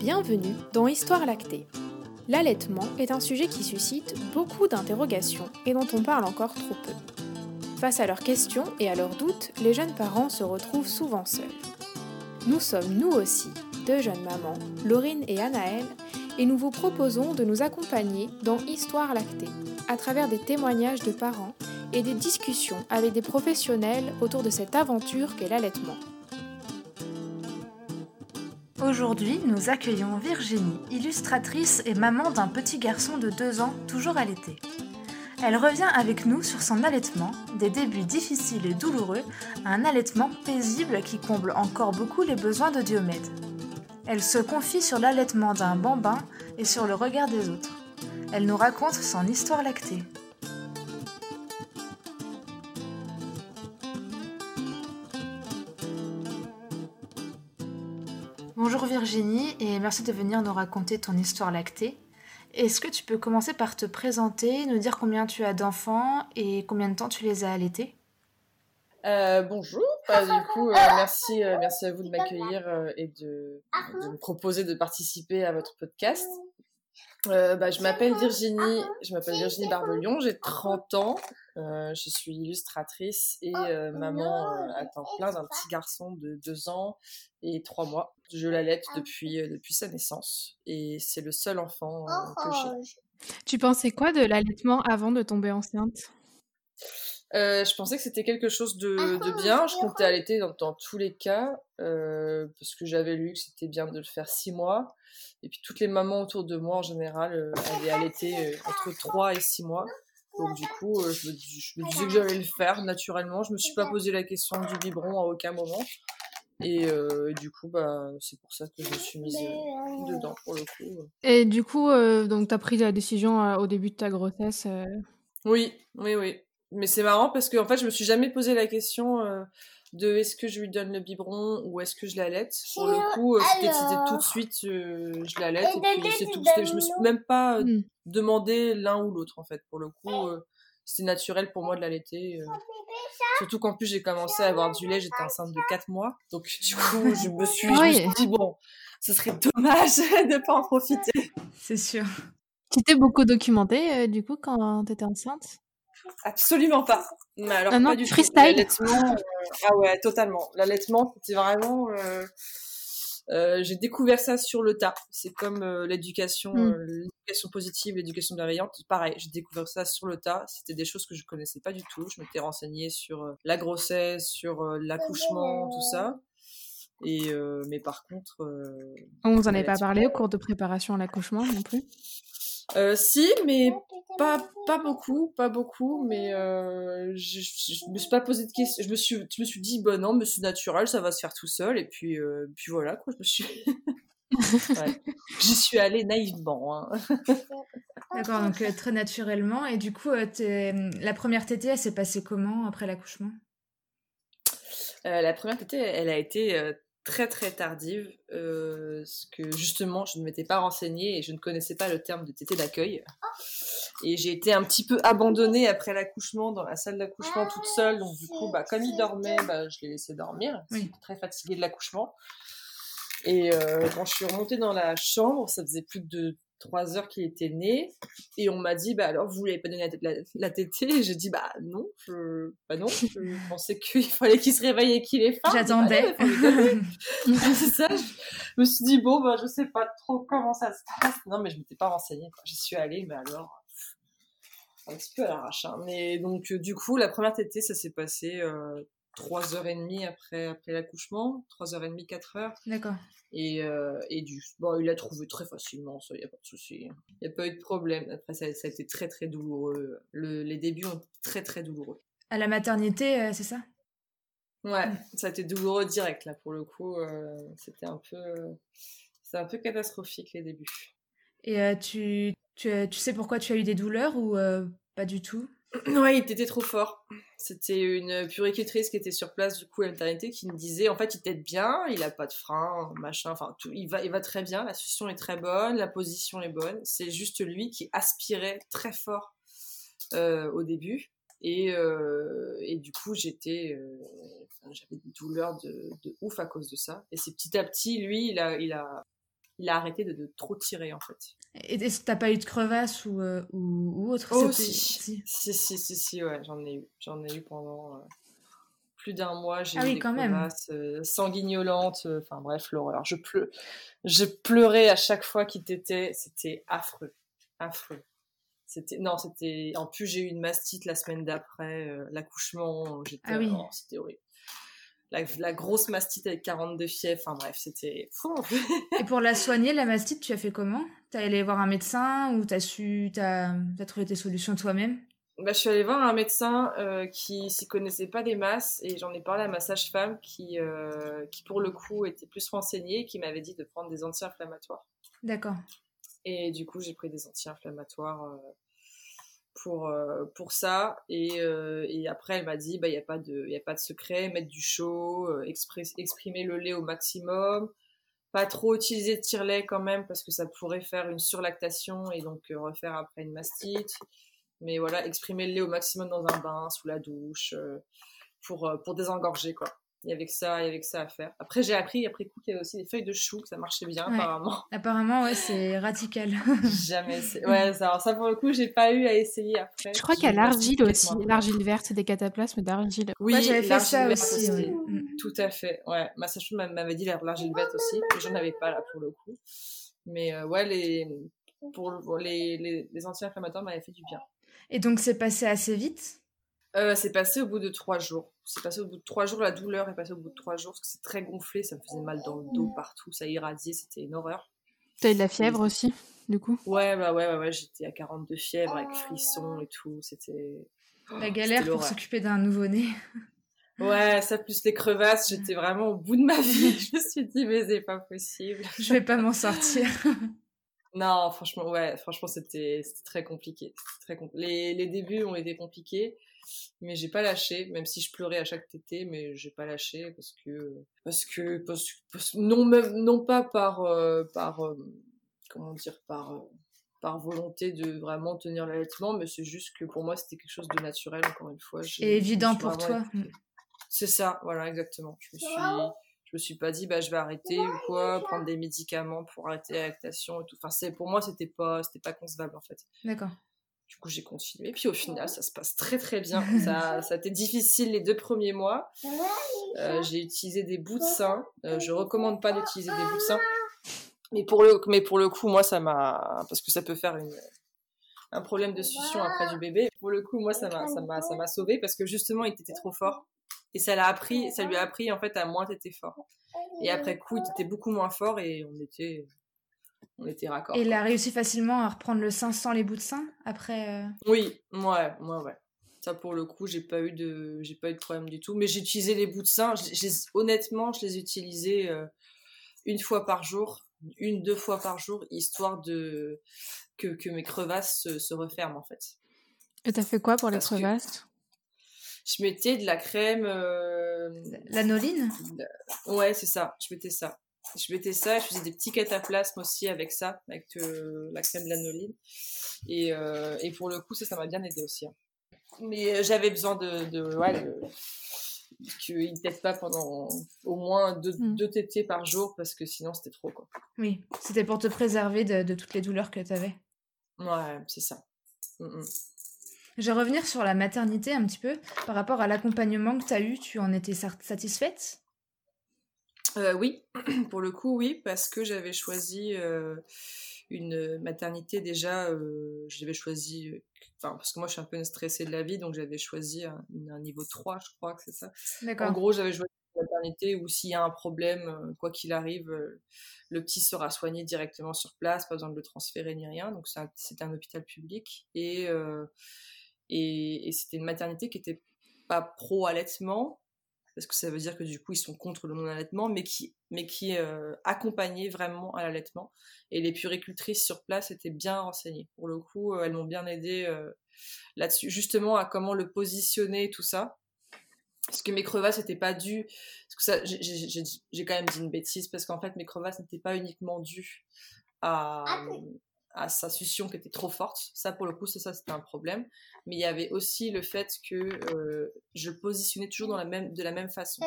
Bienvenue dans Histoire lactée. L'allaitement est un sujet qui suscite beaucoup d'interrogations et dont on parle encore trop peu. Face à leurs questions et à leurs doutes, les jeunes parents se retrouvent souvent seuls. Nous sommes nous aussi deux jeunes mamans, Laurine et Anaëlle, et nous vous proposons de nous accompagner dans Histoire lactée, à travers des témoignages de parents et des discussions avec des professionnels autour de cette aventure qu'est l'allaitement. Aujourd'hui, nous accueillons Virginie, illustratrice et maman d'un petit garçon de 2 ans, toujours allaité. Elle revient avec nous sur son allaitement, des débuts difficiles et douloureux, à un allaitement paisible qui comble encore beaucoup les besoins de Diomède. Elle se confie sur l'allaitement d'un bambin et sur le regard des autres. Elle nous raconte son histoire lactée. Bonjour Virginie et merci de venir nous raconter ton histoire lactée. Est-ce que tu peux commencer par te présenter, nous dire combien tu as d'enfants et combien de temps tu les as allaités? Euh, bonjour, bah, du coup, euh, merci, euh, merci à vous de m'accueillir et de, me proposer de participer à votre podcast. Bah, je m'appelle Virginie, je m'appelle Virginie Barbelion, j'ai 30 ans, je suis illustratrice et maman à temps plein d'un petit garçon de 2 ans et 3 mois. Je l'allaite depuis, depuis sa naissance et c'est le seul enfant que j'ai. Tu pensais quoi de l'allaitement avant de tomber enceinte? Euh, je pensais que c'était quelque chose de, de, bien. Je comptais allaiter dans, dans tous les cas, euh, parce que j'avais lu que c'était bien de le faire six mois. Et puis toutes les mamans autour de moi, en général, euh, allaient allaiter euh, entre 3 et 6 mois. Donc du coup, euh, je me, je, me, disais que j'allais le faire naturellement. Je me suis pas posé la question du biberon à aucun moment. Et, et du coup, bah, c'est pour ça que je me suis mise dedans, pour le coup. Et du coup, donc tu as pris la décision au début de ta grossesse Oui, oui, oui. Mais c'est marrant parce que en fait, je me suis jamais posé la question euh, de est-ce que je lui donne le biberon ou est-ce que je l'allaite. Pour le coup, euh, c'était tout de suite, euh, je l'allaite et puis c'est tout. Je me suis même pas mmh. Demandé l'un ou l'autre en fait. Pour le coup, c'était naturel pour moi de l'allaiter. Surtout qu'en plus j'ai commencé à avoir du lait, j'étais enceinte de 4 mois. Donc du coup, je me suis, je me suis dit bon, ce serait dommage de pas en profiter. C'est sûr. Tu t'es beaucoup documenté du coup quand tu étais enceinte? Absolument pas. Mais alors, ah pas du freestyle. L'allaitement, euh, ah ouais, totalement. L'allaitement, c'était vraiment. Euh, euh, j'ai découvert ça sur le tas. C'est comme l'éducation, mm. l'éducation positive, l'éducation bienveillante. Pareil, j'ai découvert ça sur le tas. C'était des choses que je connaissais pas du tout. Je m'étais renseignée sur la grossesse, sur l'accouchement, tout ça. Et mais par contre, on vous en avait pas parlé au cours de préparation à l'accouchement non plus? Euh, si, mais pas, pas beaucoup, pas beaucoup, mais euh, je, je, me suis pas posé de questions. Je me suis, je me suis dit, bon non, mais c'est naturel, ça va se faire tout seul, et puis, euh, puis voilà, quoi, je me suis. ouais. J'y suis allée naïvement. Hein. D'accord, donc euh, très naturellement. Et du coup, la première tétée, elle s'est passée comment après l'accouchement? La première tétée, elle a été très très tardive, euh, que justement je ne m'étais pas renseignée et je ne connaissais pas le terme de tétée d'accueil. Et j'ai été un petit peu abandonnée après l'accouchement dans la salle d'accouchement toute seule. Donc du coup, bah, comme il dormait, bah, je l'ai laissé dormir. Oui. très fatiguée de l'accouchement. Et euh, quand je suis remontée dans la chambre, ça faisait plus de trois heures qu'il était né. Et on m'a dit, bah alors, vous voulez pas donner la, la, tétée? Et j'ai dit, bah non, je, bah non, je pensais qu'il fallait qu'il se réveille et qu'il ait faim. J'attendais. c'est ça. Je me suis dit, bon, bah je sais pas trop comment ça se passe. Non, mais je m'étais pas renseignée. J'y suis allée, mais alors, un petit peu à l'arrache. Hein. Mais donc, euh, du coup, la première tétée, ça s'est passé euh, 3h30 après, après l'accouchement, 3h30, 4h. D'accord. Et, euh, et du, bon, il l'a trouvé très facilement, ça, il n'y a pas de souci. Il n'y a pas eu de problème. Après, ça, ça a été très, très douloureux. Le, les débuts ont été très, très douloureux. À la maternité, euh, c'est ça? Ouais, mm. ça a été douloureux direct, là, pour le coup. Euh, c'était un peu, c'est un peu catastrophique, les débuts. Et tu, tu, tu sais pourquoi tu as eu des douleurs ou pas du tout? Ouais, il était trop fort. C'était une puricultrice qui était sur place du coup à maternité qui me disait en fait il t'aide bien, il a pas de frein, machin, enfin tout, il va, il va très bien, la succion est très bonne, la position est bonne. C'est juste lui qui aspirait très fort euh, au début et, euh, et du coup j'étais, euh, j'avais des douleurs de, de, ouf à cause de ça. Et c'est petit à petit lui il a, il a il a arrêté de, trop tirer en fait. Et est-ce que t'as pas eu de crevasse ou, euh, ou, autre? Oh si. si. si, si, si, ouais, j'en ai eu. J'en ai eu pendant euh, plus d'un mois. J'ai ah eu des crevasses euh, sanguignolantes. Enfin bref, l'horreur. Je, pleu... je pleurais à chaque fois qu'il t'était. C'était affreux. Affreux. C'était non, c'était en plus j'ai eu une mastite la semaine d'après l'accouchement, j'étais ah oui. Oh, c'était horrible la, grosse mastite avec 42 fièvres. Enfin bref, c'était fou. Et pour la soigner, la mastite, tu as fait comment? T'as allé voir un médecin ou t'as su, t'as as trouvé tes solutions toi-même? Bah, je suis allée voir un médecin euh, qui s'y connaissait pas des masses et j'en ai parlé à ma sage-femme qui, euh, qui, pour le coup, était plus renseignée et qui m'avait dit de prendre des anti-inflammatoires. D'accord. Et du coup, j'ai pris des anti-inflammatoires euh, pour, euh, pour ça. Et, euh, et, après, elle m'a dit, bah, il n'y a, pas de, y a pas de secret, mettre du chaud, euh, exprimer le lait au maximum, pas trop utiliser de tire-lait quand même, parce que ça pourrait faire une surlactation et donc refaire après une mastite. Mais voilà, exprimer le lait au maximum dans un bain, sous la douche, pour, pour désengorger, quoi. Il y avait que ça, il y avait que ça à faire. Après, j'ai appris après coup qu'il y avait aussi des feuilles de chou, que ça marchait bien apparemment. Apparemment, ouais, c'est radical. Jamais. Ouais, ça, ça pour le coup, j'ai pas eu à essayer après. Je crois qu'il y a l'argile aussi, l'argile verte, c'est des cataplasmes d'argile. Oui, j'avais fait ça aussi. Mm. Tout à fait. Ouais, ma sage-femme m'avait dit l'argile verte aussi, mais je avais pas là pour le coup. Mais euh, ouais, les pour les, les, les anti-inflammatoires m'avaient fait du bien. Et donc, c'est passé assez vite? Euh, c'est passé au bout de trois jours. C'est passé au bout de trois jours. La douleur est passée au bout de trois jours parce que c'est très gonflé. Ça me faisait mal dans le dos partout. Ça irradiait. C'était une horreur. T'as eu de la fièvre aussi, du coup? Ouais, bah ouais, ouais, ouais. J'étais à 42 fièvres avec frissons et tout. C'était. La galère pour s'occuper d'un nouveau-né. Ouais, ça plus les crevasses, j'étais vraiment au bout de ma vie. Je me suis dit, mais c'est pas possible. Je vais pas m'en sortir. non, franchement, ouais, franchement, c'était très compliqué. Très les, les débuts ont été compliqués mais j'ai pas lâché même si je pleurais à chaque tété mais j'ai pas lâché parce que parce que parce, non même non pas par euh, par euh, comment dire par euh, par volonté de vraiment tenir l'allaitement mais c'est juste que pour moi c'était quelque chose de naturel encore une fois. Et évident pour toi. c'est ça voilà exactement. Je me suis je me suis pas dit bah je vais arrêter ou quoi prendre des médicaments pour arrêter la lactation et tout. Enfin c'est pour moi c'était pas c'était pas concevable en fait. D'accord du coup, j'ai continué. Puis au final, ça se passe très très bien. Ça, ça a été difficile les deux premiers mois. Euh, j'ai utilisé des bouts de sein. Euh, je recommande pas d'utiliser des bouts de sein. Mais pour le, mais pour le coup, moi, ça m'a. Parce que ça peut faire une, un problème de succion après du bébé. Pour le coup, moi, ça m'a, ça m'a, ça m'a sauvé parce que justement, il était trop fort. Et ça l'a appris, ça lui a appris en fait à moins t'étais fort. Et après coup, il était beaucoup moins fort et on était, on était raccord. Et il a réussi facilement à reprendre le sein sans les bouts de sein après. Euh oui, ouais, ouais, ouais. Ça pour le coup, j'ai pas eu de, j'ai pas eu de problème du tout. Mais j'ai utilisé les bouts de sein. honnêtement, je les utilisais euh, une fois par jour, une deux fois par jour, histoire de que, que mes crevasses se, referment en fait. Et t'as fait quoi pour les crevasses? Je mettais de la crème. Euh... L'anoline? Ouais, c'est ça. Je mettais ça je mettais ça, je faisais des petits cataplasmes aussi avec ça, avec euh, la crème de l'anoline. Et, euh, et, pour le coup, ça, ça m'a bien aidé aussi. Hein. Mais euh, j'avais besoin de, de ouais, qu'il ne tète pas pendant au moins deux, deux tétés par jour parce que sinon c'était trop quoi. Oui, c'était pour te préserver de, de, toutes les douleurs que tu avais. Ouais, c'est ça. Mm, mm. Je vais revenir sur la maternité un petit peu. Par rapport à l'accompagnement que tu as eu, tu en étais satisfaite? Euh, oui, pour le coup, oui, parce que j'avais choisi euh, une maternité déjà, euh, j'avais choisi, enfin, parce que moi je suis un peu stressée de la vie, donc j'avais choisi un, niveau 3, je crois que c'est ça. En gros, j'avais choisi une maternité où s'il y a un problème, quoi qu'il arrive, le petit sera soigné directement sur place, pas besoin de le transférer ni rien, donc c'était un, hôpital public. Et, et, et c'était une maternité qui était pas pro-allaitement, parce que ça veut dire que du coup ils sont contre le non-allaitement, mais qui, mais qui euh, accompagnaient vraiment à l'allaitement. Et les puricultrices sur place étaient bien renseignées. Pour le coup, euh, elles m'ont bien aidé euh, là-dessus, justement à comment le positionner, tout ça. Parce que mes crevasses n'étaient pas dues. Parce que ça, j'ai quand même dit une bêtise, parce qu'en fait mes crevasses n'étaient pas uniquement dues à, à sa succion qui était trop forte. Ça, pour le coup, c'est ça, c'était un problème. Mais il y avait aussi le fait que euh, je positionnais toujours dans la même, de la même façon.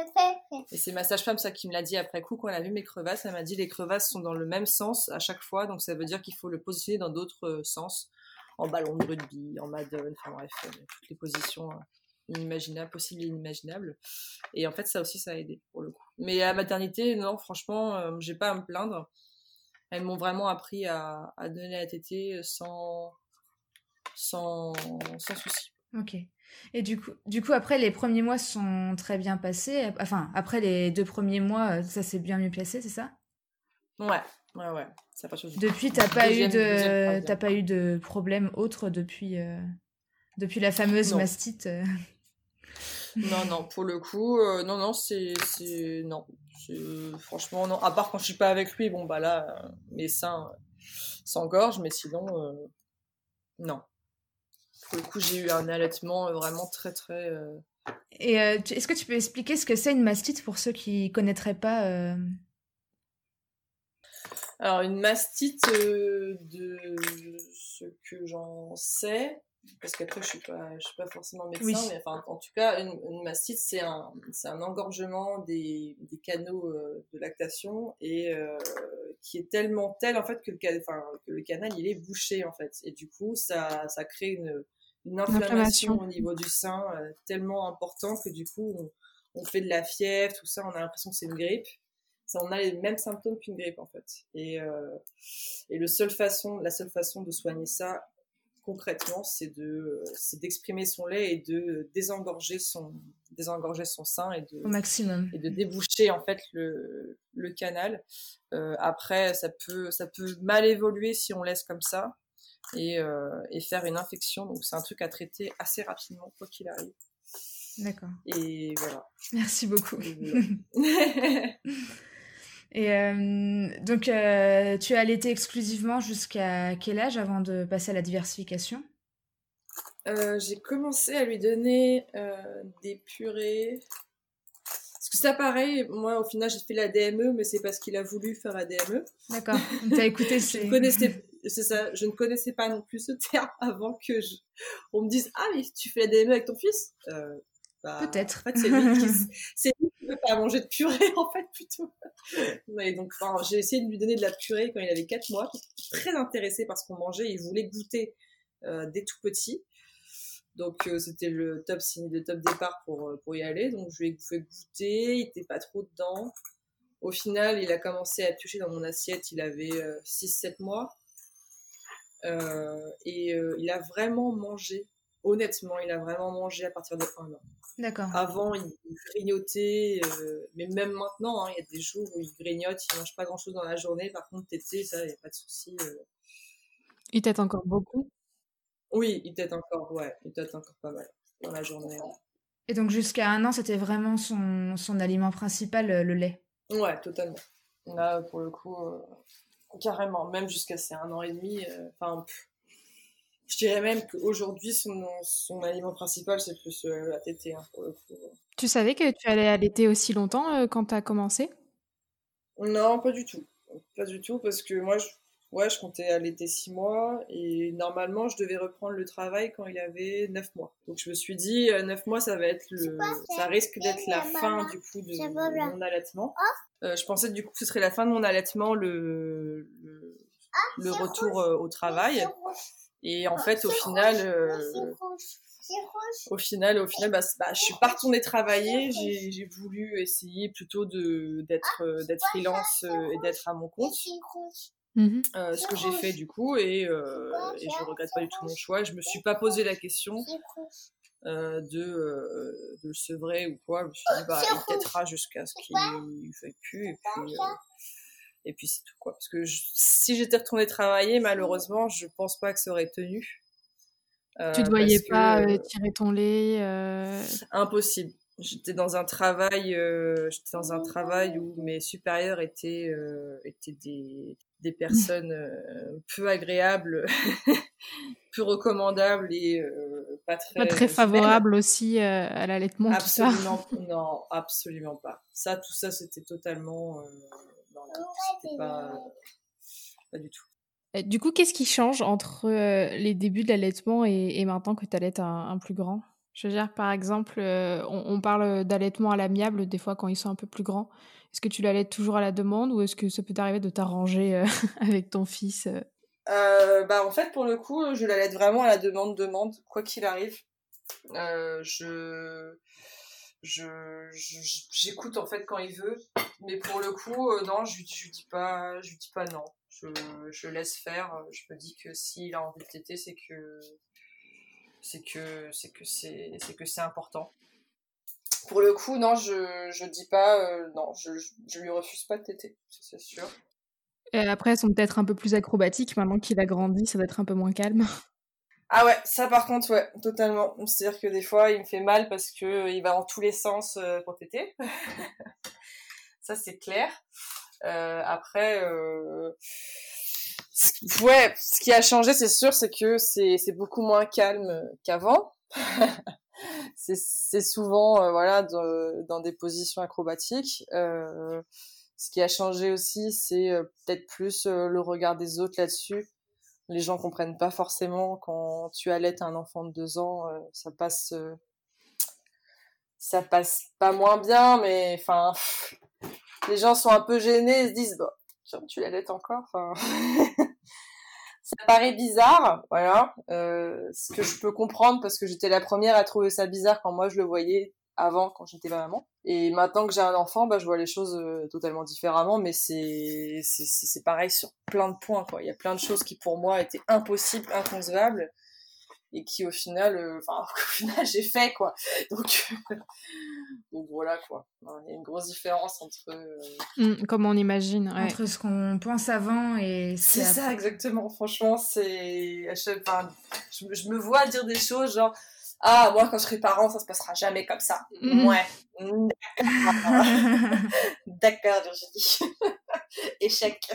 Et c'est ma sage-femme, ça, qui me l'a dit après coup, quand elle a vu mes crevasses. Elle m'a dit les crevasses sont dans le même sens à chaque fois, donc ça veut dire qu'il faut le positionner dans d'autres euh, sens. En ballon de rugby, en madone, enfin bref, euh, toutes les positions inimaginables, possibles et inimaginables. Et en fait, ça aussi, ça a aidé, pour le coup. Mais à la maternité, non, franchement, j'ai pas à me plaindre elles m'ont vraiment appris à, donner la tétée sans, sans, sans souci. Ok. Et du coup, du coup, après, les premiers mois sont très bien passés. Enfin, après les deux premiers mois, ça s'est bien mieux placé, c'est ça? Ouais, ouais, ouais. Ça pas Depuis, t'as pas, eu de... T'as pas eu de problème autre depuis, euh, depuis la fameuse mastite euh? Non, non, pour le coup, euh, non, non, c'est, non, franchement non. À part quand je suis pas avec lui, bon bah là, euh, mes seins euh, s'engorgent, mais sinon, non. Pour le coup, j'ai eu un allaitement vraiment très très. Et est-ce que tu peux expliquer ce que c'est une mastite pour ceux qui connaîtraient pas Alors une mastite, de ce que j'en sais, parce qu'après je suis pas je suis pas forcément médecin mais enfin en tout cas une, mastite c'est un c'est un engorgement des, des canaux euh, de lactation et euh, qui est tellement tel en fait que le enfin que le canal il est bouché en fait. Et du coup ça ça crée une une inflammation, au niveau du sein euh, tellement important que du coup on, on, fait de la fièvre tout ça on a l'impression que c'est une grippe. Ça on a les mêmes symptômes qu'une grippe en fait. Et et le seul façon la seule façon de soigner ça concrètement, c'est de, c'est d'exprimer son lait et de désengorger son, désengorger son sein et de, au maximum, et de déboucher en fait le, le canal. Euh, après, ça peut, ça peut mal évoluer si on laisse comme ça et, euh, et faire une infection. Donc c'est un truc à traiter assez rapidement quoi qu'il arrive. D'accord. Et voilà. Merci beaucoup. Et euh, donc, euh, tu as allaité exclusivement jusqu'à quel âge avant de passer à la diversification? Euh, J'ai commencé à lui donner des purées. Parce que ça, pareil, moi, au final, j'ai fait la DME, mais c'est parce qu'il a voulu faire la DME. D'accord. Tu as écouté je connaissais, c'est ça, je ne connaissais pas non plus ce terme avant que je... on me dise Ah, mais tu fais la DME avec ton fils? Bah, Peut-être. En fait, c'est lui, qui... ne veut pas manger de purée, en fait, plutôt. donc, j'ai essayé de lui donner de la purée quand il avait 4 mois. Était très intéressé par ce qu'on mangeait. Il voulait goûter euh, dès tout petit. Donc, euh, c'était le top signe, le top départ pour, euh, pour y aller. Donc, je lui ai fait goûter. Il était pas trop dedans. Au final, il a commencé à toucher dans mon assiette. Il avait 6-7 mois. et il a vraiment mangé honnêtement, il a vraiment mangé à partir de 1 an. D'accord. Avant, il, grignotait, euh, mais même maintenant, hein, il y a des jours où il grignote, il mange pas grand-chose dans la journée. Par contre, tété, ça, il n'y a pas de souci. Euh. Il tète encore beaucoup? Oui, il tète encore, ouais, il tète encore pas mal dans la journée. Et donc jusqu'à un an, c'était vraiment son, son aliment principal, le lait? Ouais, totalement. Là, pour le coup, euh, carrément, même jusqu'à c'est un an et demi, enfin, je dirais même qu'aujourd'hui, son, son aliment principal, c'est plus euh, la tétée, hein, pour le coup. Tu savais que tu allais allaiter aussi longtemps euh, quand tu as commencé? Non, pas du tout. Pas du tout, parce que moi, je, ouais, je comptais allaiter 6 mois et normalement, je devais reprendre le travail quand il avait 9 mois. Donc, je me suis dit, 9 euh, mois, ça va être le, ça risque d'être la fin, du coup, de, mon allaitement. je pensais, du coup, que ce serait la fin de mon allaitement, le, le, ah, le retour au travail. Et en fait, au final, euh, au final, au final, bah, bah, je suis pas retournée travailler. J'ai voulu essayer plutôt de d'être ah, euh, d'être freelance euh, et d'être à mon compte. Mmh ce que j'ai fait du coup et, euh, et je regrette pas du tout mon choix. Je me suis pas posé la question euh, de, euh, de le sevrer ou quoi. Je me suis dit bah il têtera jusqu'à ce qu'il ne fait plus et puis et puis c'est tout quoi. Parce que si j'étais retournée travailler, malheureusement, je pense pas que ça aurait tenu. Euh, tu ne voyais pas euh, tirer ton lait euh... Impossible. J'étais dans un travail, euh, j'étais dans un travail où mes supérieurs étaient étaient des, des personnes peu agréables, peu recommandables et pas très pas très favorables aussi à l'allaitement. Absolument, non, absolument pas. Ça, tout ça, c'était totalement pas, pas du tout. Du coup, qu'est-ce qui change entre les débuts de l'allaitement et, maintenant que tu allaites un, plus grand? Je veux dire, par exemple, on, parle d'allaitement à l'amiable des fois quand ils sont un peu plus grands. Est-ce que tu l'allaites toujours à la demande ou est-ce que ça peut t'arriver de t'arranger avec ton fils bah, En fait, pour le coup, je l'allaite vraiment à la demande-demande, quoi qu'il arrive. je je j'écoute en fait quand il veut mais pour le coup non je, je lui dis pas je dis pas non je, laisse faire. Je me dis que s'il a envie de téter, c'est que c'est que c'est que c'est c'est que c'est important. Pour le coup, non, je je dis pas euh, non, je, je lui refuse pas de téter, c'est sûr. Et après, elles sont peut-être un peu plus acrobatiques. Maintenant qu'il a grandi, ça va être un peu moins calme. Ah ouais, ça par contre, ouais, totalement. C'est-à-dire que des fois, il me fait mal parce que il va dans tous les sens euh, pour téter. ça, c'est clair. Euh, après, euh, ouais, ce qui a changé, c'est sûr, c'est que c'est beaucoup moins calme qu'avant. c'est souvent euh, voilà dans des positions acrobatiques. Euh, ce qui a changé aussi, c'est peut-être plus le regard des autres là-dessus. Les gens comprennent pas forcément quand tu allaites un enfant de deux ans, ça passe, ça passe pas moins bien, mais enfin, les gens sont un peu gênés et se disent, tu l'allaites encore. Ça paraît bizarre, voilà. Euh, ce que je peux comprendre parce que j'étais la première à trouver ça bizarre quand moi je le voyais avant, quand j'étais ma maman. Et maintenant que j'ai un enfant, bah, je vois les choses euh, totalement différemment, mais c'est, c'est, pareil sur plein de points, quoi. Il y a plein de choses qui pour moi étaient impossibles, inconcevables et qui au final, euh, enfin au final j'ai fait quoi. Donc, donc voilà quoi. Il y a une grosse différence entre. Euh, mmh, comme on imagine. Entre ce qu'on pense avant et. C'est ça exactement. Franchement c'est, enfin, je, je, me vois dire des choses genre. Ah, moi, quand je serai parent, ça se passera jamais comme ça. Mmh. Ouais. D'accord, Virginie. Échec.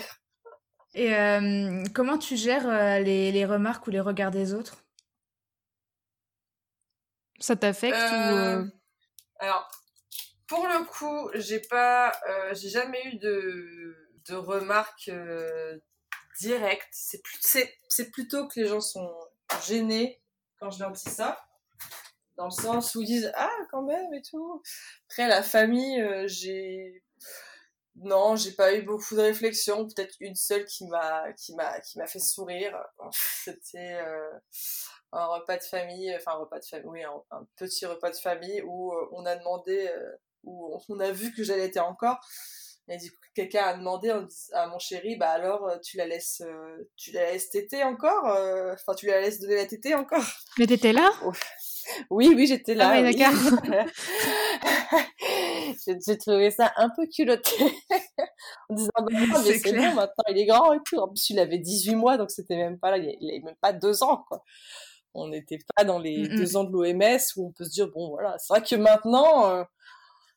Et euh, comment tu gères les, les remarques ou les regards des autres? Ça t'affecte ou euh, euh? Alors, pour le coup, j'ai pas, euh, j'ai jamais eu de, de remarques directes. C'est plus, c'est, plutôt que les gens sont gênés quand je leur dis ça, dans le sens où ils disent ah quand même et tout. Après la famille, j'ai non, j'ai pas eu beaucoup de réflexions, peut-être une seule qui m'a qui m'a qui m'a fait sourire. C'était un repas de famille, enfin un repas de famille, oui, un, petit repas de famille où euh, on a demandé, euh, où on a vu que j'allais être encore. Et du coup, quelqu'un a demandé à mon chéri, bah alors, euh, tu la laisses, tu la laisses téter encore Enfin, tu la laisses donner la tétée encore? Mais t'étais là? Oui, oui, j'étais là. Ah oui, d'accord. J'ai trouvé ça un peu culotté. en disant, bah, mais c'est bon, maintenant il est grand et tout. En plus, il avait 18 mois, donc c'était même pas là, il avait même pas deux ans, quoi on n'était pas dans les mmh deux ans de l'OMS où on peut se dire bon voilà c'est vrai que maintenant euh,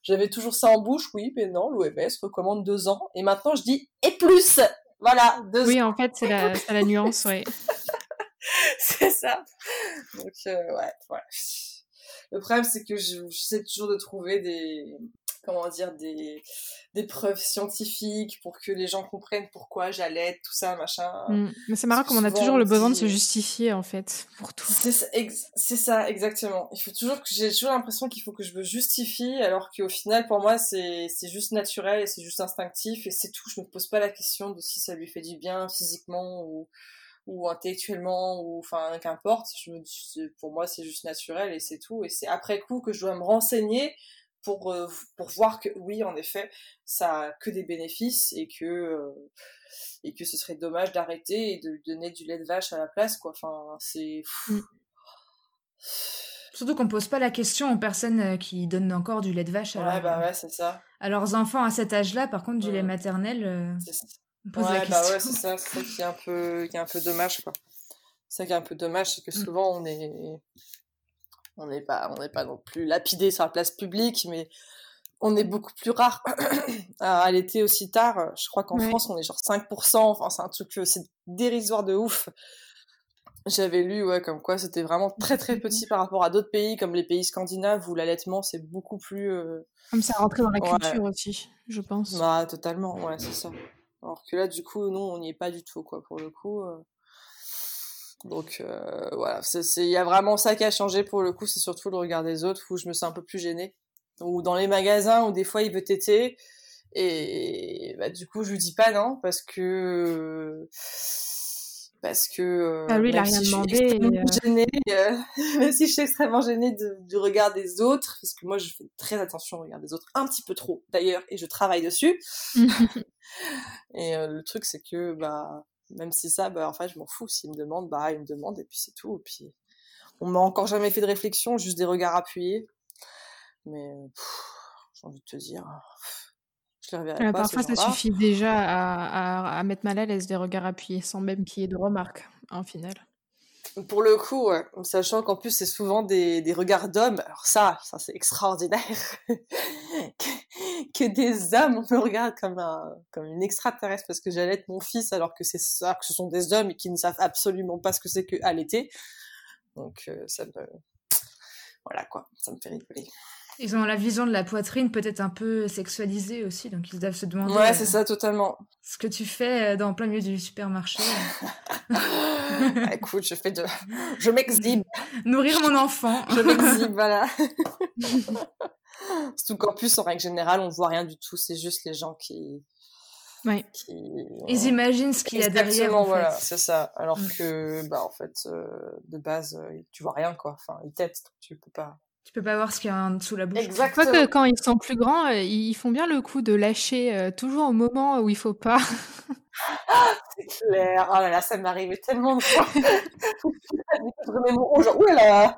j'avais toujours ça en bouche oui mais non l'OMS recommande deux ans et maintenant je dis et plus voilà deux oui en fait c'est la, la, nuance oui c'est ça. Donc euh, ouais, ouais le problème c'est que j'essaie toujours de trouver des comment dire des des preuves scientifiques pour que les gens comprennent pourquoi j'allais tout ça machin. Mm. mais c'est marrant comme on a toujours le besoin de se justifier en fait pour tout. C'est ça, exactement. Il faut toujours que j'ai toujours l'impression qu'il faut que je me justifie alors qu'au final pour moi c'est c'est juste naturel et c'est juste instinctif et c'est tout. Je me pose pas la question de si ça lui fait du bien physiquement ou ou intellectuellement ou enfin qu'importe je me pour moi c'est juste naturel et c'est tout et c'est après coup que je dois me renseigner pour, euh, pour voir que oui, en effet, ça a que des bénéfices et que, euh, et que ce serait dommage d'arrêter et de donner du lait de vache à la place, quoi. Enfin, c'est. Mm. Surtout qu'on pose pas la question aux personnes euh, qui donnent encore du lait de vache à, bah ouais, c'est ça. à leurs enfants à cet âge-là. Par contre, du lait maternel, pose la question. Bah ouais, c'est ça, c'est ça qui est un peu, qui est un peu dommage, quoi. C'est ça qui est un peu dommage, c'est que mm. souvent on est, on n'est pas, on n'est pas non plus lapidé sur la place publique, mais on est beaucoup plus rare à allaiter aussi tard. Je crois qu'en France, on est genre 5%. Enfin, c'est un truc, euh, c'est dérisoire de ouf. J'avais lu, ouais, comme quoi c'était vraiment très très petit par rapport à d'autres pays, comme les pays scandinaves où l'allaitement c'est beaucoup plus. Euh, comme ça rentrer dans la culture aussi, je pense. Bah, totalement, ouais, c'est ça. Alors que là, du coup, non, on n'y est pas du tout, quoi, pour le coup. Donc voilà, il y a vraiment ça qui a changé pour le coup, c'est surtout le regard des autres où je me sens un peu plus gênée. Ou dans les magasins où des fois il veut téter et bah, du coup je lui dis pas non parce que parce que ah, lui, il a rien demandé. Gênée, même si je suis extrêmement gênée du regard des autres, parce que moi je fais très attention au regard des autres, un petit peu trop d'ailleurs, et je travaille dessus. et le truc c'est que bah même si ça, bah, en fait, je m'en fous. S'il me demande, bah, il me demande, et puis c'est tout. Et puis, on m'a encore jamais fait de réflexion, juste des regards appuyés. Mais, j'ai envie de te dire, je les reverrai pas. Parfois, ça suffit déjà à, à, mettre mal à l'aise des regards appuyés, sans même qu'il y ait de remarques, en final. Pour le coup, ouais. sachant qu'en plus c'est souvent des, des regards d'hommes, alors ça, ça c'est extraordinaire, que, des hommes me regardent comme un, comme une extraterrestre parce que j'allaite mon fils alors que c'est ça, que ce sont des hommes et qui ne savent absolument pas ce que c'est que allaiter. Donc euh, ça me, voilà quoi, ça me fait rigoler. Ils ont la vision de la poitrine peut-être un peu sexualisée aussi, donc ils doivent se demander. Ouais, c'est ça, totalement. Ce que tu fais euh, dans plein milieu du supermarché. Écoute, je fais de. Je m'exhibe. Nourrir mon enfant. je m'exhibe, voilà. Surtout qu'en plus, en règle générale, on ne voit rien du tout, c'est juste les gens qui. Ouais. Ils imaginent ce qu'il y a derrière. En voilà, c'est ça. Alors mm. que, bah, en fait, euh, de base, euh, tu vois rien, quoi. Enfin, ils têtent, tu peux pas. Tu peux pas voir ce qu'il y a sous la bouche. Exactement. Je crois que quand ils sont plus grands, euh, ils font bien le coup de lâcher euh, toujours au moment où il faut pas. c'est clair. Oh là là, ça m'est arrivé tellement de fois. je remets mon haut, genre, oulala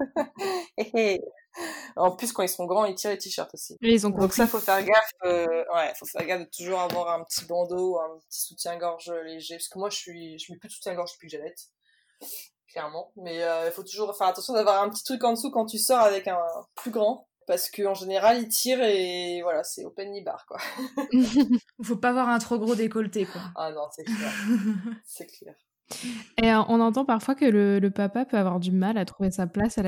En plus, quand ils sont grands, ils tirent les t-shirts aussi. ils ont Donc ça, faut faire gaffe. Euh, ouais, faut faire gaffe de toujours avoir un petit bandeau, un petit soutien-gorge léger. Parce que moi, je suis, je mets plus de soutien-gorge depuis que j'allais clairement. Mais il euh, faut toujours faire attention d'avoir un petit truc en dessous quand tu sors avec un plus grand. Parce qu'en général, il tire et voilà, c'est open bar quoi. faut pas avoir un trop gros décolleté, quoi. Ah non, c'est clair. c'est clair. Et euh, on entend parfois que le, papa peut avoir du mal à trouver sa place à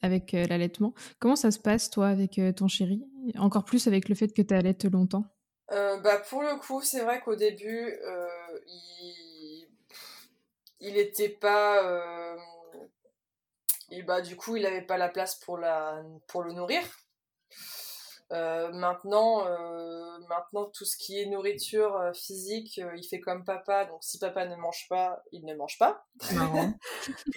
avec euh, l'allaitement. Comment ça se passe, toi, avec ton chéri? Encore plus avec le fait que tu allaites longtemps bah, Pour le coup, c'est vrai qu'au début, il il était pas euh, et bah du coup il avait pas la place pour la pour le nourrir. Euh, maintenant euh, maintenant tout ce qui est nourriture physique il fait comme papa. Donc si papa ne mange pas il ne mange pas.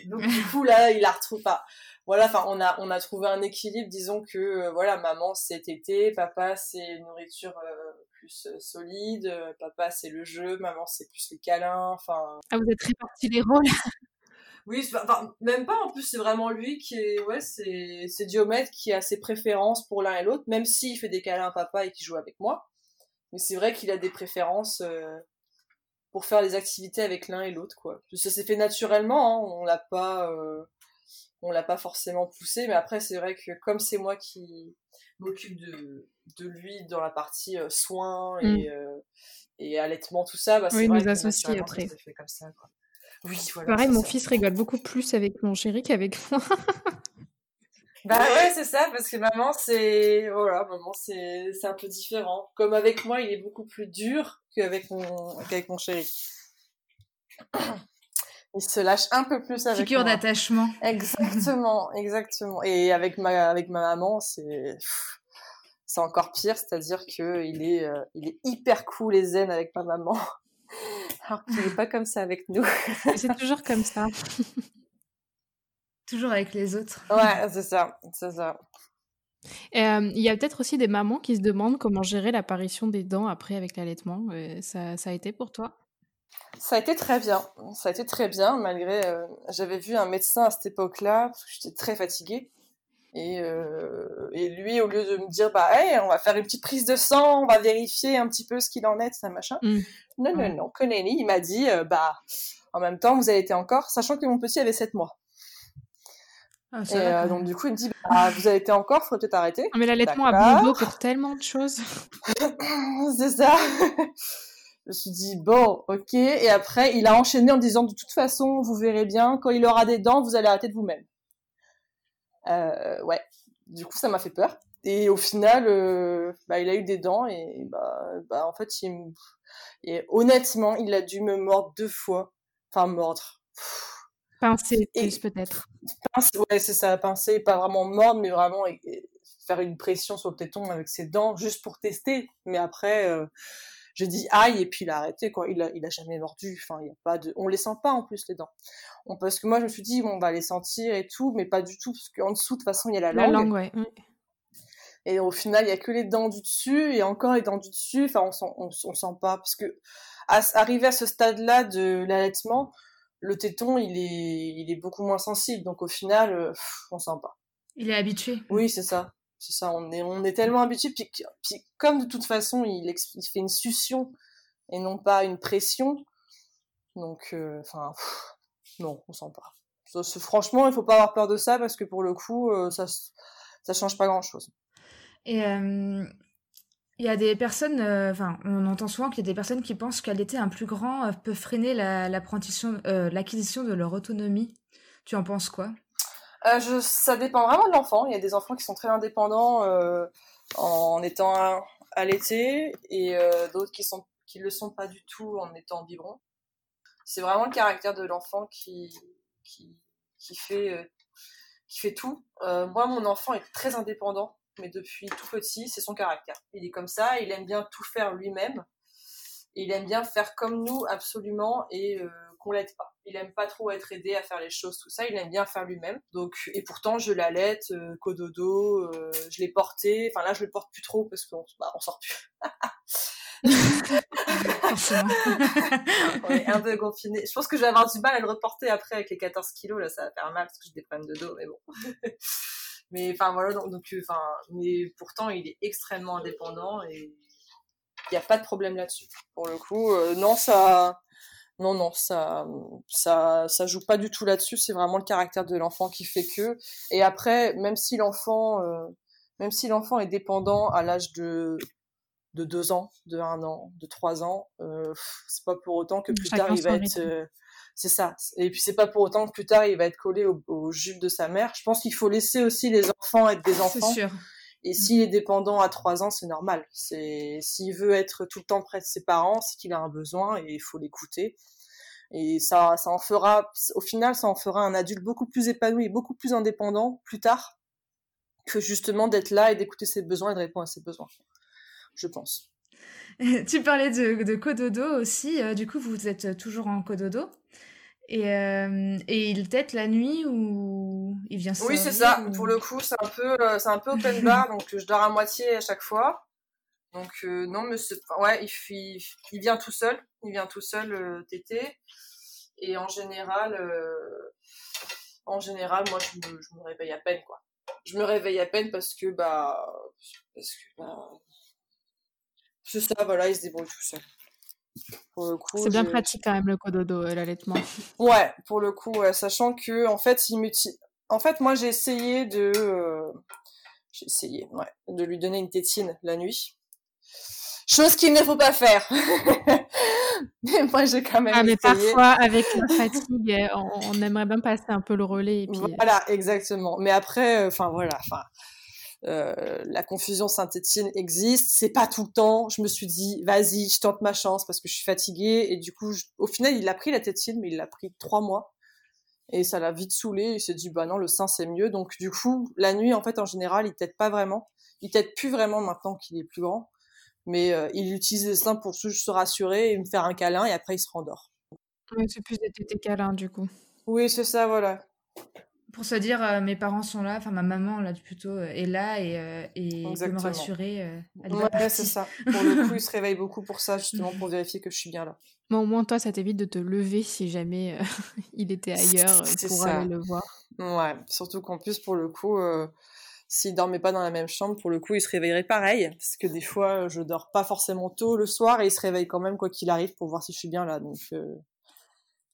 Donc du coup là il la retrouve pas voilà enfin on a on a trouvé un équilibre. Disons que voilà maman c'est tété papa c'est nourriture plus euh, solide, euh, papa c'est le jeu, maman c'est plus les câlins, enfin... Ah, vous êtes répartis les rôles Oui, enfin, même pas, en plus c'est vraiment lui qui est... Ouais, c'est, c'est Diomède qui a ses préférences pour l'un et l'autre, même s'il fait des câlins à papa et qu'il joue avec moi. Mais c'est vrai qu'il a des préférences euh, pour faire des activités avec l'un et l'autre, quoi. Ça s'est fait naturellement, hein, on l'a pas... On l'a pas forcément poussé, mais après c'est vrai que comme c'est moi qui m'occupe de, de lui dans la partie euh, soins mm. et, euh, et allaitement, tout ça, bah, c'est oui, nous associer après. Fait comme ça, quoi. Oui, voilà, Pareil, mon fils rigole beaucoup plus avec mon chéri qu'avec moi. bah ouais, c'est ça, parce que maman, c'est voilà, maman, c'est un peu différent. Comme avec moi, il est beaucoup plus dur qu'avec mon qu'avec mon chéri. Il se lâche un peu plus avec Figure d'attachement. Exactement, exactement. Et avec ma avec ma maman, c'est c'est encore pire, c'est-à-dire que il est, euh, il est hyper cool et zen avec ma maman, alors qu'il n'est pas comme ça avec nous. c'est toujours comme ça. toujours avec les autres. Ouais, c'est ça, c'est ça. Euh, il y a peut-être aussi des mamans qui se demandent comment gérer l'apparition des dents après avec l'allaitement. Euh, ça, ça, a été pour toi? Ça a été très bien. Ça a été très bien, malgré. J'avais vu un médecin à cette époque-là, parce que j'étais très fatiguée. Et, euh, et, lui, au lieu de me dire, bah, hey, on va faire une petite prise de sang, on va vérifier un petit peu ce qu'il en est, ça machin. Mmh. Non, non, non. Koneni, il m'a dit, euh, bah, en même temps, vous avez été encore, sachant que mon petit avait 7 mois. Ah, et euh, donc, du coup, il me dit, bah, vous avez été encore, faudrait peut-être arrêter. Ah, mais l'allaitement a bon pour tellement de choses. C'est ça. Je me suis dit, bon, ok. Et après, il a enchaîné en disant, de toute façon, vous verrez bien, quand il aura des dents, vous allez arrêter de vous-même. Euh, ouais. Du coup, ça m'a fait peur. et au final, euh, bah, il a eu des dents et bah, bah en fait, il, et honnêtement, il a dû me mordre deux fois. Enfin, mordre. Pincer plus peut-être. Ouais, c'est ça, pincer, pas vraiment mordre, mais vraiment faire une pression sur le téton avec ses dents, juste pour tester. Mais après, euh, j'ai dit aïe et puis il a arrêté quoi. Il a, il a jamais mordu. Enfin, il y a pas de, on les sent pas en plus les dents. On, parce que moi je me suis dit on va les sentir et tout, mais pas du tout parce qu'en dessous de toute façon il y a la langue. La langue, ouais. Et au final, il y a que les dents du dessus et encore les dents du dessus. Enfin, on sent, on, sent pas parce que à, arrivé à ce stade-là de l'allaitement, le téton, il est, il est beaucoup moins sensible. Donc au final, euh, on sent pas. Il est habitué. Oui, c'est ça. C'est ça. On est, tellement habitué. Puis, comme de toute façon, il, fait une succion et non pas une pression. Donc, euh, non, on sent pas. franchement, il faut pas avoir peur de ça parce que pour le coup, euh, ça, ça change pas grand-chose. Et il y a des personnes, enfin, on entend souvent qu'il y a des personnes qui pensent qu'allaiter un plus grand peut freiner l'acquisition de leur autonomie. Tu en penses quoi? Euh, Ça dépend vraiment de l'enfant. Il y a des enfants qui sont très indépendants en étant allaités et d'autres qui sont qui le sont pas du tout en étant biberon. C'est vraiment le caractère de l'enfant qui, fait tout. moi, mon enfant est très indépendant mais depuis tout petit, c'est son caractère. Il est comme ça, il aime bien tout faire lui-même. Il aime bien faire comme nous absolument et euh, qu'on l'aide pas. Il aime pas trop être aidé à faire les choses, tout ça. Il aime bien faire lui-même. Donc et pourtant je l'allaite, euh, cododo, euh, je l'ai porté. Enfin là je le porte plus trop parce qu'on bah, on sort plus. on est un peu confiné. Je pense que je vais avoir du mal à le reporter après avec les 14 kilos là, ça va faire mal parce que j'ai des problèmes de dos, mais bon. Mais enfin voilà, donc, donc enfin, mais pourtant il est extrêmement indépendant et il n'y a pas de problème là-dessus. Pour le coup, euh, non ça, non non ça, ça, ça joue pas du tout là-dessus. C'est vraiment le caractère de l'enfant qui fait que. Et après, même si l'enfant, euh, même si l'enfant est dépendant à l'âge de de deux ans, de un an, de trois ans, euh, c'est pas pour autant que plus tard il va être c'est ça. Et puis c'est pas pour autant que plus tard il va être collé au, au jupe de sa mère. Je pense qu'il faut laisser aussi les enfants être des enfants. C'est sûr. Et mm. s'il est dépendant à 3 ans, c'est normal. C'est s'il veut être tout le temps près de ses parents, c'est qu'il a un besoin et il faut l'écouter. Et ça, ça en fera, au final, ça en fera un adulte beaucoup plus épanoui, beaucoup plus indépendant plus tard que justement d'être là et d'écouter ses besoins et de répondre à ses besoins. Je pense. tu parlais de, de cododo aussi. Euh, du coup, vous êtes toujours en cododo. Et, euh, et il tête la nuit ou il vient Oui, c'est ça. Pour le coup, c'est un peu, euh, c'est un peu open bar, donc je dors à moitié à chaque fois. Donc non, mais ouais, il, il, vient tout seul. Il vient tout seul tété. Et en général, en général, moi, je me, je me réveille à peine, quoi. Je me réveille à peine parce que bah, parce que bah, c'est ça, voilà, il se débrouille tout seul. C'est bien pratique quand même le cododo, euh, l'allaitement. Ouais, pour le coup, sachant que en fait, il En fait, moi, j'ai essayé de, euh, j'ai essayé, ouais, de lui donner une tétine la nuit. Chose qu'il ne faut pas faire. mais moi, j'ai quand même. Ah, mais parfois, avec la fatigue, on, on, aimerait bien passer un peu le relais. Et puis... Voilà, exactement. Mais après, euh, enfin voilà, enfin euh, la confusion synthétine existe. C'est pas tout le temps. Je me suis dit, vas-y, je tente ma chance parce que je suis fatiguée. Et du coup, au final, il a pris la tétine, mais il l'a pris trois mois. Et ça l'a vite saoulé. Il s'est dit, bah non, le sein c'est mieux. Donc du coup, la nuit, en fait, en général, il t'aide pas vraiment. Il t'aide plus vraiment maintenant qu'il est plus grand. Mais euh, il utilise le sein pour se rassurer et me faire un câlin et après il se rendort. c'est plus des tétés câlins du coup. Oui, c'est ça, voilà pour se dire euh, mes parents sont là, enfin ma maman là plutôt euh, est là et, euh, et peut me rassurer. ouais, c'est ça. Pour le coup, il se réveille beaucoup pour ça, justement pour vérifier que je suis bien là. Bon, au moins toi, ça t'évite de te lever si jamais il était ailleurs pour aller le voir. Ouais, surtout qu'en plus pour le coup, s'il dormait pas dans la même chambre, pour le coup, il se réveillerait pareil, parce que des fois, je dors pas forcément tôt le soir et il se réveille quand même quoi qu'il arrive pour voir si je suis bien là, donc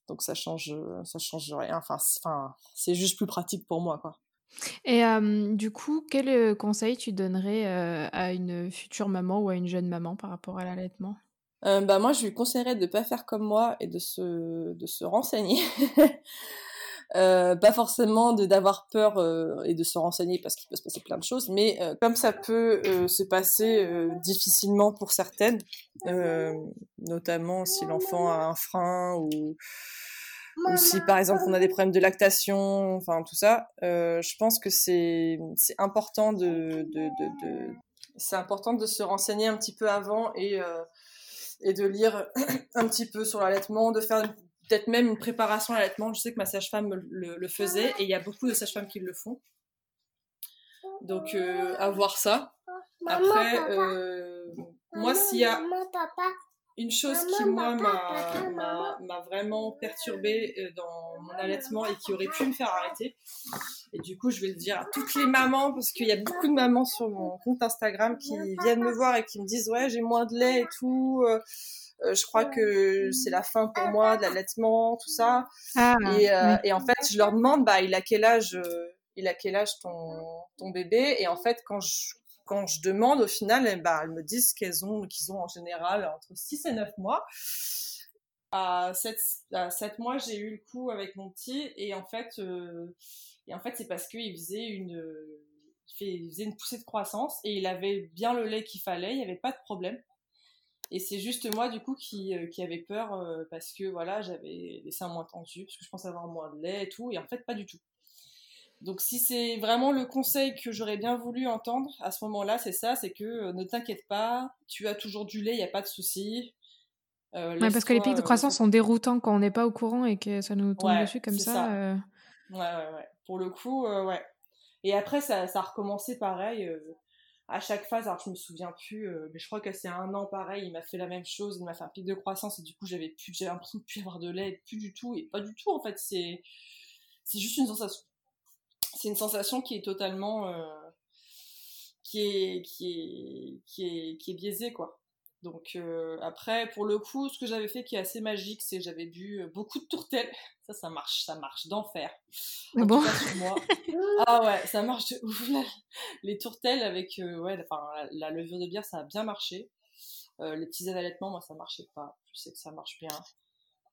donc ça change, ça change rien. Enfin, c'est juste plus pratique pour moi, quoi. Et du coup, quel conseil tu donnerais à une future maman ou à une jeune maman par rapport à l'allaitement? Bah moi, je lui conseillerais de ne pas faire comme moi et de se, de se renseigner. Euh, pas forcément d'avoir peur euh, et de se renseigner parce qu'il peut se passer plein de choses, mais euh, comme ça peut se passer difficilement pour certaines, notamment si l'enfant a un frein ou, ou si par exemple on a des problèmes de lactation, enfin tout ça, je pense que c'est c'est important de, de, de, de c'est important de se renseigner un petit peu avant et et de lire un petit peu sur l'allaitement, de faire peut-être même une préparation à l'allaitement. Je sais que ma sage-femme le, faisait et il y a beaucoup de sages-femmes qui le font. Donc, euh, à voir ça. Après, euh, moi, s'il y a une chose qui, moi, m'a vraiment perturbée euh, dans mon allaitement et qui aurait pu me faire arrêter, et du coup, je vais le dire à toutes les mamans, parce qu'il y a beaucoup de mamans sur mon compte Instagram qui viennent me voir et qui me disent, ouais, j'ai moins de lait et tout. Euh, je crois que c'est la fin pour moi de l'allaitement, tout ça. Ah, et, euh, et, en fait, je leur demande, bah, il a quel âge, euh, il a quel âge ton, ton bébé? Et en fait, quand je, quand je demande, au final, elles, bah, elles me disent qu'elles ont, qu'ils ont en général entre 6 et 9 mois. À 7, à 7 mois, j'ai eu le coup avec mon petit et en fait, et en fait, c'est parce qu'il faisait une, il faisait une poussée de croissance et il avait bien le lait qu'il fallait, il n'y avait pas de problème. Et c'est juste moi, du coup, qui, euh, qui avait peur euh, parce que voilà, j'avais les seins moins tendus, parce que je pensais avoir moins de lait et tout, et en fait, pas du tout. Donc, si c'est vraiment le conseil que j'aurais bien voulu entendre à ce moment-là, c'est ça c'est que euh, ne t'inquiète pas, tu as toujours du lait, il n'y a pas de souci. parce que les pics de croissance sont déroutants quand on n'est pas au courant et que ça nous tombe dessus comme ça. Ouais, ouais, ouais. Pour le coup, ouais. Et après, ça, ça a recommencé pareil à chaque phase, alors je me souviens plus, euh, mais je crois que c'est un an pareil, il m'a fait la même chose, il m'a fait un pic de croissance et du coup j'avais plus, j'avais l'impression de plus avoir de lait, plus du tout, et pas du tout en fait, c'est, juste une sensation. C'est une sensation qui est totalement, euh, qui qui est, qui est, qui est biaisée quoi. Donc euh, après, pour le coup, ce que j'avais fait qui est assez magique, c'est j'avais bu beaucoup de tourtelles. Ça, ça marche, ça marche d'enfer. Ah bon Ah ouais, ça marche de ouf. Les tourtelles avec euh, ouais, enfin, la, levure de bière, ça a bien marché. Euh, les petits allaitements, moi, ça marchait pas. Je sais que ça marche bien.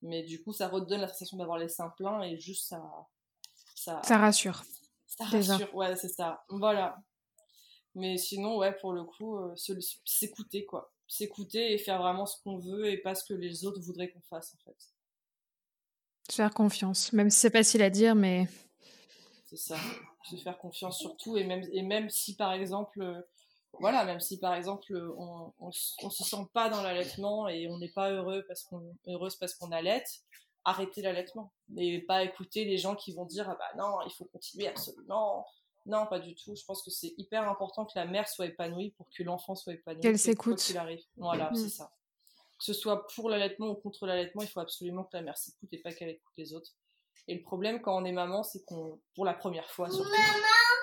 Mais du coup, ça redonne la sensation d'avoir les seins pleins et juste ça... Ça, ça rassure. Ça rassure, ouais, c'est ça. Voilà. Mais sinon, ouais, pour le coup, s'écouter, quoi s'écouter et faire vraiment ce qu'on veut et pas ce que les autres voudraient qu'on fasse en fait. Faire confiance, même si c'est facile à dire, mais. C'est ça, se faire confiance surtout et même, et même si par exemple, euh, voilà, même si par exemple on, on, se sent pas dans l'allaitement et on n'est pas heureux parce qu'on heureuse parce qu'on allait, arrêtez l'allaitement et pas écouter les gens qui vont dire ah bah non il faut continuer absolument non, pas du tout. Je pense que c'est hyper important que la mère soit épanouie pour que l'enfant soit épanoui. Qu'elle s'écoute. qu'il arrive. Voilà, mm. c'est ça. Que ce soit pour l'allaitement ou contre l'allaitement, il faut absolument que la mère s'écoute et pas qu'elle écoute les autres. Et le problème quand on est maman, c'est qu'on, pour la première fois surtout,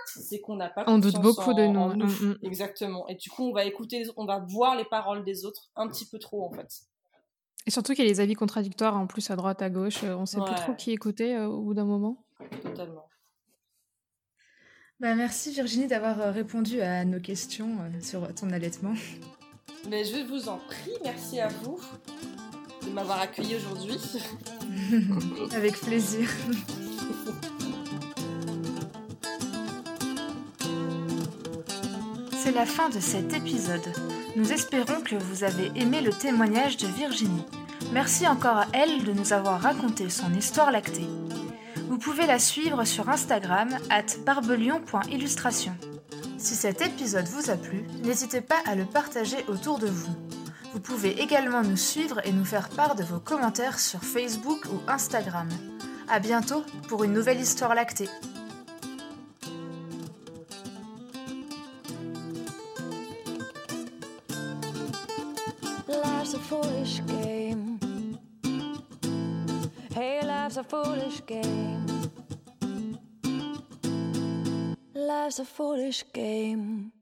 c'est qu'on n'a pas On doute beaucoup de nous. Mm, mm. Exactement. Et du coup, on va écouter, on va voir les paroles des autres un petit peu trop en fait. Et surtout qu'il y a les avis contradictoires en plus à droite, à gauche. Euh, on sait plus trop qui écouter euh, au bout d'un moment. Totalement. Bah, merci Virginie d'avoir euh, répondu à nos questions euh, sur ton allaitement. Mais je vous en prie, merci à vous de m'avoir accueilli aujourd'hui. Avec plaisir. C'est la fin de cet épisode. Nous espérons que vous avez aimé le témoignage de Virginie. Merci encore à elle de nous avoir raconté son histoire lactée. Vous pouvez la suivre sur Instagram at barbelion.illustration. Si cet épisode vous a plu, n'hésitez pas à le partager autour de vous. Vous pouvez également nous suivre et nous faire part de vos commentaires sur Facebook ou Instagram. A bientôt pour une nouvelle histoire lactée. Life's a foolish game. Life's a foolish game.